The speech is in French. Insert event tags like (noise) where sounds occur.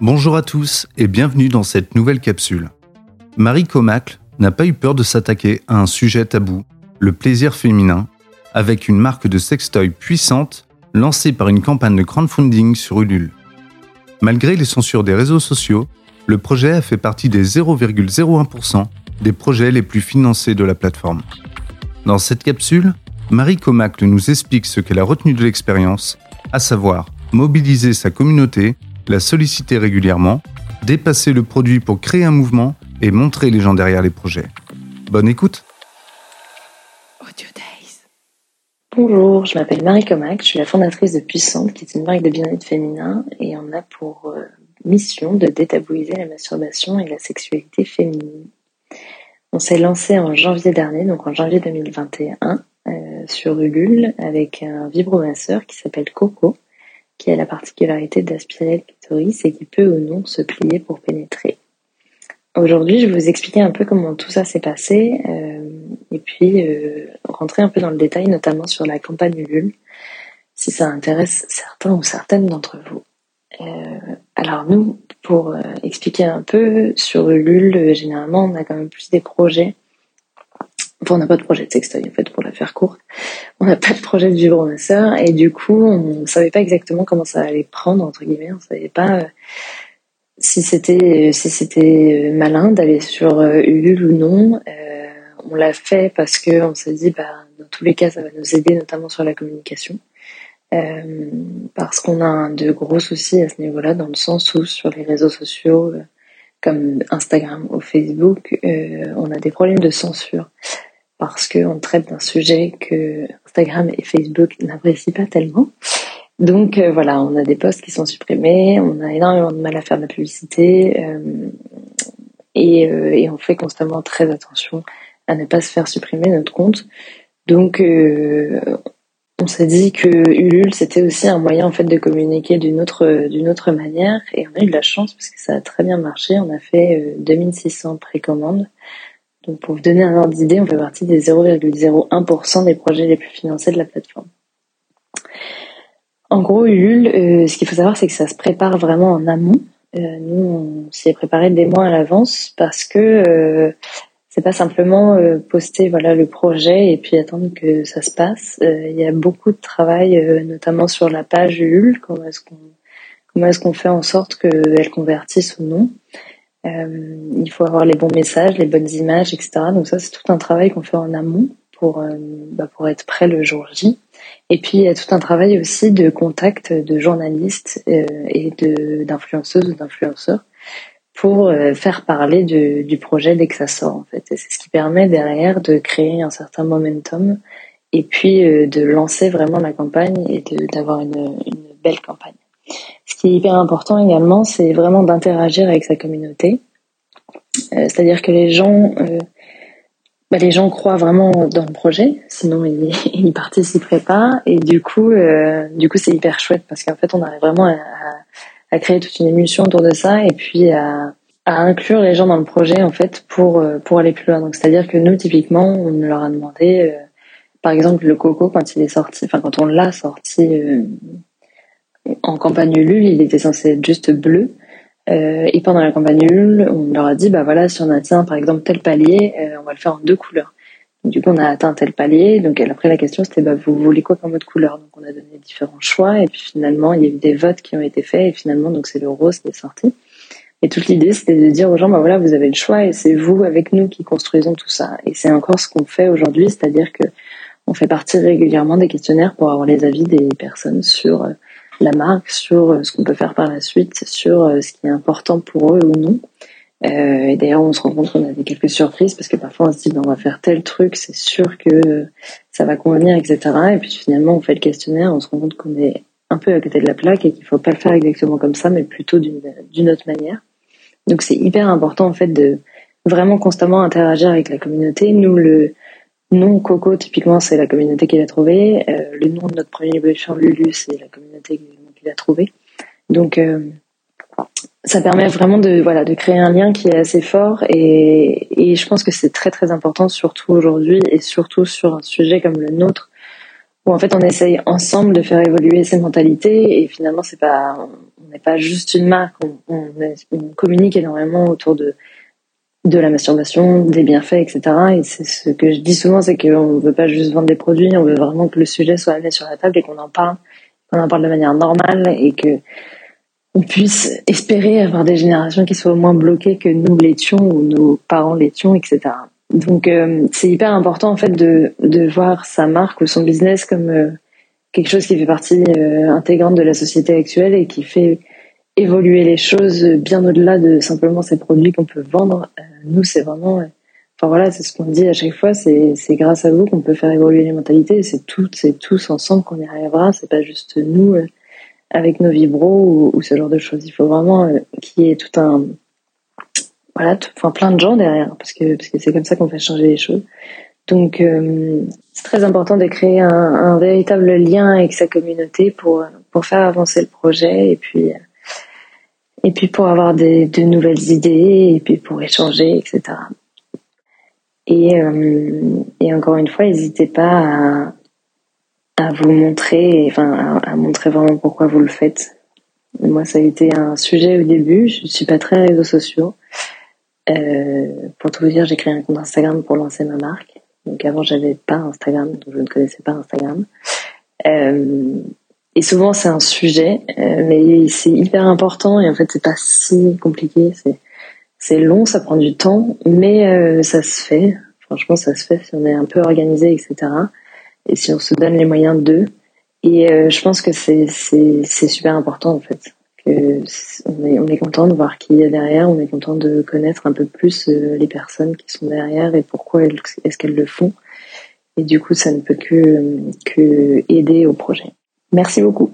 Bonjour à tous et bienvenue dans cette nouvelle capsule. Marie Comacle n'a pas eu peur de s'attaquer à un sujet tabou, le plaisir féminin, avec une marque de sextoy puissante lancée par une campagne de crowdfunding sur Ulule. Malgré les censures des réseaux sociaux, le projet a fait partie des 0,01% des projets les plus financés de la plateforme. Dans cette capsule, Marie Comacle nous explique ce qu'elle a retenu de l'expérience, à savoir mobiliser sa communauté, la solliciter régulièrement, dépasser le produit pour créer un mouvement et montrer les gens derrière les projets. Bonne écoute Bonjour, je m'appelle Marie Comac, je suis la fondatrice de Puissante, qui est une marque de bien-être féminin, et on a pour euh, mission de détabouiser la masturbation et la sexualité féminine. On s'est lancé en janvier dernier, donc en janvier 2021, euh, sur Ulule, avec un vibromasseur qui s'appelle Coco, qui a la particularité d'aspirer le clitoris et qui peut ou non se plier pour pénétrer. Aujourd'hui, je vais vous expliquer un peu comment tout ça s'est passé euh, et puis euh, rentrer un peu dans le détail, notamment sur la campagne Ulule, si ça intéresse certains ou certaines d'entre vous. Euh, alors nous, pour expliquer un peu, sur Ulule, généralement, on a quand même plus des projets. Enfin, on n'a pas de projet de sextoy, en fait, pour la faire courte. On n'a pas de projet de vibromasseur et du coup, on ne savait pas exactement comment ça allait prendre, entre guillemets. On savait pas si c'était si c'était malin d'aller sur euh, Ulule ou non. Euh, on l'a fait parce que on s'est dit bah dans tous les cas ça va nous aider notamment sur la communication. Euh, parce qu'on a de gros soucis à ce niveau-là dans le sens où sur les réseaux sociaux comme Instagram ou Facebook, on a des problèmes de censure parce qu'on traite d'un sujet que Instagram et Facebook n'apprécient pas tellement. Donc euh, voilà, on a des postes qui sont supprimés, on a énormément de mal à faire de la publicité euh, et, euh, et, on fait constamment très attention à ne pas se faire supprimer notre compte. Donc on s'est dit que Ulule c'était aussi un moyen en fait de communiquer d'une autre d'une autre manière et on a eu de la chance parce que ça a très bien marché. On a fait 2600 précommandes. Donc pour vous donner un ordre d'idée, on fait partie des 0,01% des projets les plus financés de la plateforme. En gros, Ulule, euh, ce qu'il faut savoir, c'est que ça se prépare vraiment en amont. Euh, nous, on s'y est préparé des mois à l'avance parce que euh, c'est pas simplement poster voilà le projet et puis attendre que ça se passe. Il y a beaucoup de travail, notamment sur la page Ulule. Comment est-ce qu'on comment est-ce qu'on fait en sorte qu'elle convertisse ou non Il faut avoir les bons messages, les bonnes images, etc. Donc ça, c'est tout un travail qu'on fait en amont pour bah, pour être prêt le jour J. Et puis il y a tout un travail aussi de contact de journalistes euh, et d'influenceuses ou d'influenceurs pour euh, faire parler du projet dès que ça sort en fait. Et c'est ce qui permet derrière de créer un certain momentum et puis euh, de lancer vraiment la campagne et d'avoir une belle campagne. Ce qui est hyper important également, c'est vraiment d'interagir avec sa communauté. C'est-à-dire que les gens bah, les gens croient vraiment dans le projet, sinon ils, (laughs) ils participeraient pas. Et du coup, euh, du coup, c'est hyper chouette parce qu'en fait, on arrive vraiment à, créer toute une émulsion autour de ça et puis à, à, inclure les gens dans le projet en fait pour euh, pour aller plus loin. Donc, c'est-à-dire que nous, typiquement, on leur a demandé, euh, par exemple, le coco quand il est sorti, enfin quand on l'a sorti en campagne Ulule, il était censé être juste bleu. Euh, et pendant la campagne Ulule, on leur a dit, bah voilà, si on atteint par exemple tel palier, euh, on va le faire en deux couleurs. du coup, on a atteint tel palier. Donc après, la question c'était, bah vous voulez quoi comme autre couleur? Donc on a donné différents choix. Et puis finalement, il y a eu des votes qui ont été faits. Et finalement, donc c'est le rose qui est sorti. Et toute l'idée, c'était de dire aux gens, bah voilà, vous avez le choix et c'est vous avec nous qui construisons tout ça. Et c'est encore ce qu'on fait aujourd'hui, c'est-à-dire que on fait partie régulièrement des questionnaires pour avoir les avis des personnes sur euh, la marque, sur euh, ce qu'on peut faire par la suite, sur euh, ce qui est important pour eux ou non. Euh, et d'ailleurs, on se rend compte qu'on a des quelques surprises parce que parfois on se dit ben, on va faire tel truc, c'est sûr que ça va convenir, etc. Et puis finalement, on fait le questionnaire, on se rend compte qu'on est un peu à côté de la plaque et qu'il faut pas le faire exactement comme ça, mais plutôt d'une autre manière. Donc c'est hyper important en fait de vraiment constamment interagir avec la communauté. Nous, le nom Coco, typiquement, c'est la communauté qui l'a trouvé. Euh, le nom de notre premier évolution Lulu, c'est la communauté qui l'a trouvé. Donc, euh, ça permet vraiment de voilà de créer un lien qui est assez fort et, et je pense que c'est très très important surtout aujourd'hui et surtout sur un sujet comme le nôtre où en fait on essaye ensemble de faire évoluer ces mentalités et finalement c'est pas on n'est pas juste une marque, on, communique énormément autour de de la masturbation, des bienfaits, etc. Et c'est ce que je dis souvent, c'est qu'on ne veut pas juste vendre des produits, on veut vraiment que le sujet soit amené sur la table et qu'on en parle, qu'on en parle de manière normale et que on puisse espérer avoir des générations qui soient moins bloquées que nous l'étions ou nos parents l'étions, etc. Donc euh, c'est hyper important en fait de, de voir sa marque ou son business comme euh, quelque chose qui fait partie euh, intégrante de la société actuelle et qui fait évoluer les choses bien au-delà de simplement ces produits qu'on peut vendre. nous c'est vraiment, enfin voilà, c'est ce qu'on dit à chaque fois, c'est grâce à vous qu'on peut faire évoluer les mentalités. C'est toutes, c'est tous ensemble qu'on y arrivera. C'est pas juste nous avec nos vibros ou, ce genre de choses. Il faut vraiment qu'il y ait tout un voilà, enfin plein de gens derrière, parce que parce que c'est comme ça qu'on fait changer les choses. Donc euh, c'est très important de créer un, un, véritable lien avec sa communauté pour pour faire avancer le projet et puis et puis pour avoir des, de nouvelles idées et puis pour échanger, etc. Et, euh, et encore une fois, n'hésitez pas à, vous montrer, enfin à, à, montrer vraiment pourquoi vous le faites. Moi, ça a été un sujet au début. Je ne suis pas très réseaux sociaux. Euh, pour tout vous dire, j'ai créé un compte Instagram pour lancer ma marque. Donc avant, j'avais pas Instagram, donc je ne connaissais pas Instagram. Euh, et souvent, c'est un sujet, euh, mais c'est hyper important et en fait, c'est pas si compliqué. C'est long, ça prend du temps, mais euh, ça se fait. Franchement, ça se fait si on est un peu organisé, etc. Et si on se donne les moyens d'eux. Et euh, je pense que c'est super important en fait on est, on est content de voir qui y a derrière, on est content de connaître un peu plus euh, les personnes qui sont derrière et pourquoi est-ce qu'elles le font. Et du coup, ça ne peut que, que aider au projet. Merci beaucoup.